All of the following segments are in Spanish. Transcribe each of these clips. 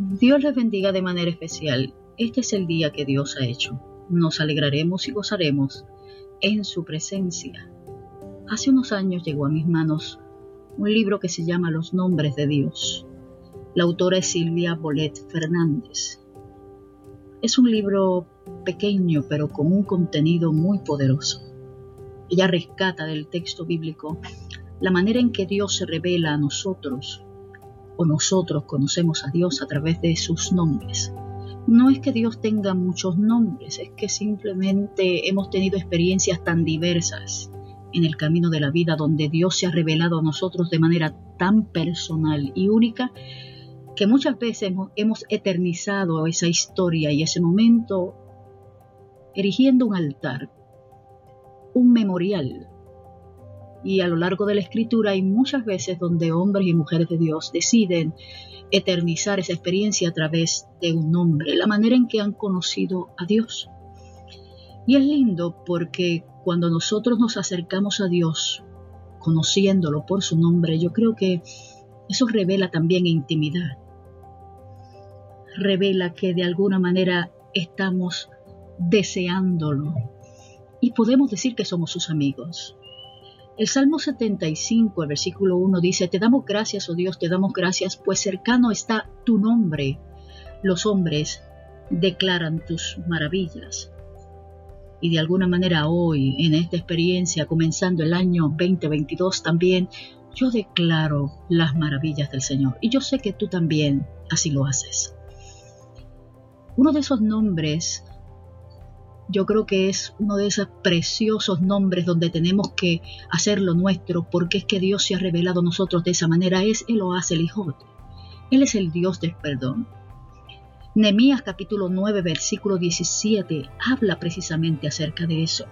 Dios les bendiga de manera especial. Este es el día que Dios ha hecho. Nos alegraremos y gozaremos en su presencia. Hace unos años llegó a mis manos un libro que se llama Los Nombres de Dios. La autora es Silvia Bolet Fernández. Es un libro pequeño pero con un contenido muy poderoso. Ella rescata del texto bíblico la manera en que Dios se revela a nosotros o nosotros conocemos a Dios a través de sus nombres. No es que Dios tenga muchos nombres, es que simplemente hemos tenido experiencias tan diversas en el camino de la vida donde Dios se ha revelado a nosotros de manera tan personal y única que muchas veces hemos, eternizado esa historia y ese momento erigiendo un altar, un memorial y a lo largo de la escritura hay muchas veces donde hombres y mujeres de Dios deciden eternizar esa experiencia a través de un nombre, la manera en que han conocido a Dios. Y es lindo porque cuando nosotros nos acercamos a Dios, conociéndolo por su nombre, yo creo que eso revela también intimidad. Revela que de alguna manera estamos deseándolo y podemos decir que somos sus amigos. El Salmo 75, el versículo 1 dice, Te damos gracias, oh Dios, te damos gracias, pues cercano está tu nombre. Los hombres declaran tus maravillas. Y de alguna manera hoy, en esta experiencia, comenzando el año 2022 también, yo declaro las maravillas del Señor. Y yo sé que tú también así lo haces. Uno de esos nombres yo creo que es uno de esos preciosos nombres donde tenemos que hacerlo nuestro, porque es que Dios se ha revelado a nosotros de esa manera, es el Oaz Elijot. Él es el Dios del perdón. Nehemías capítulo 9, versículo 17 habla precisamente acerca de eso.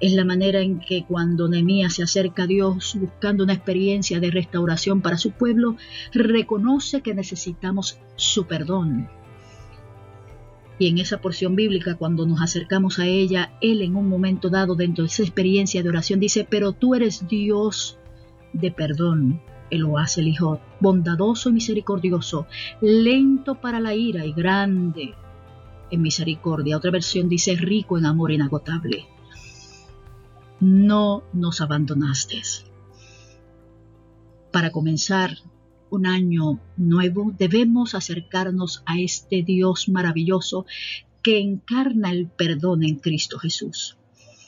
Es la manera en que cuando Nehemías se acerca a Dios buscando una experiencia de restauración para su pueblo, reconoce que necesitamos su perdón y en esa porción bíblica, cuando nos acercamos a ella, Él en un momento dado, dentro de esa experiencia de oración, dice, pero tú eres Dios de perdón. Él lo hace el Hijo, bondadoso y misericordioso, lento para la ira y grande en misericordia. Otra versión dice, rico en amor inagotable. No nos abandonaste. Para comenzar, un año nuevo, debemos acercarnos a este Dios maravilloso que encarna el perdón en Cristo Jesús.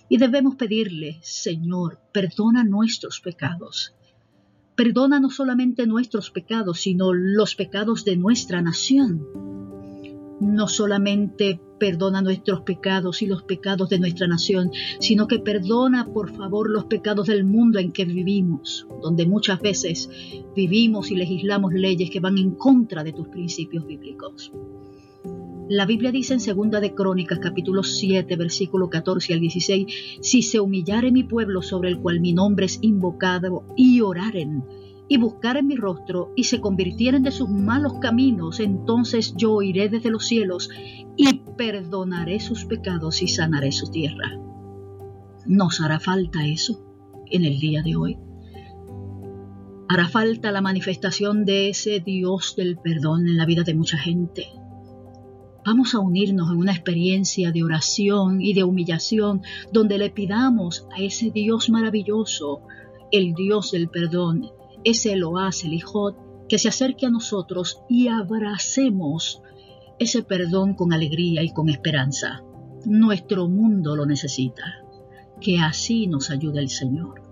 Y debemos pedirle, Señor, perdona nuestros pecados. Perdona no solamente nuestros pecados, sino los pecados de nuestra nación no solamente perdona nuestros pecados y los pecados de nuestra nación, sino que perdona, por favor, los pecados del mundo en que vivimos, donde muchas veces vivimos y legislamos leyes que van en contra de tus principios bíblicos. La Biblia dice en Segunda de Crónicas capítulo 7 versículo 14 al 16, si se humillare mi pueblo sobre el cual mi nombre es invocado y oraren y buscaren mi rostro y se convirtieren de sus malos caminos, entonces yo oiré desde los cielos y perdonaré sus pecados y sanaré su tierra. ¿Nos hará falta eso en el día de hoy? Hará falta la manifestación de ese Dios del perdón en la vida de mucha gente. Vamos a unirnos en una experiencia de oración y de humillación donde le pidamos a ese Dios maravilloso, el Dios del perdón, ese lo hace el Hijo, que se acerque a nosotros y abracemos ese perdón con alegría y con esperanza. Nuestro mundo lo necesita. Que así nos ayude el Señor.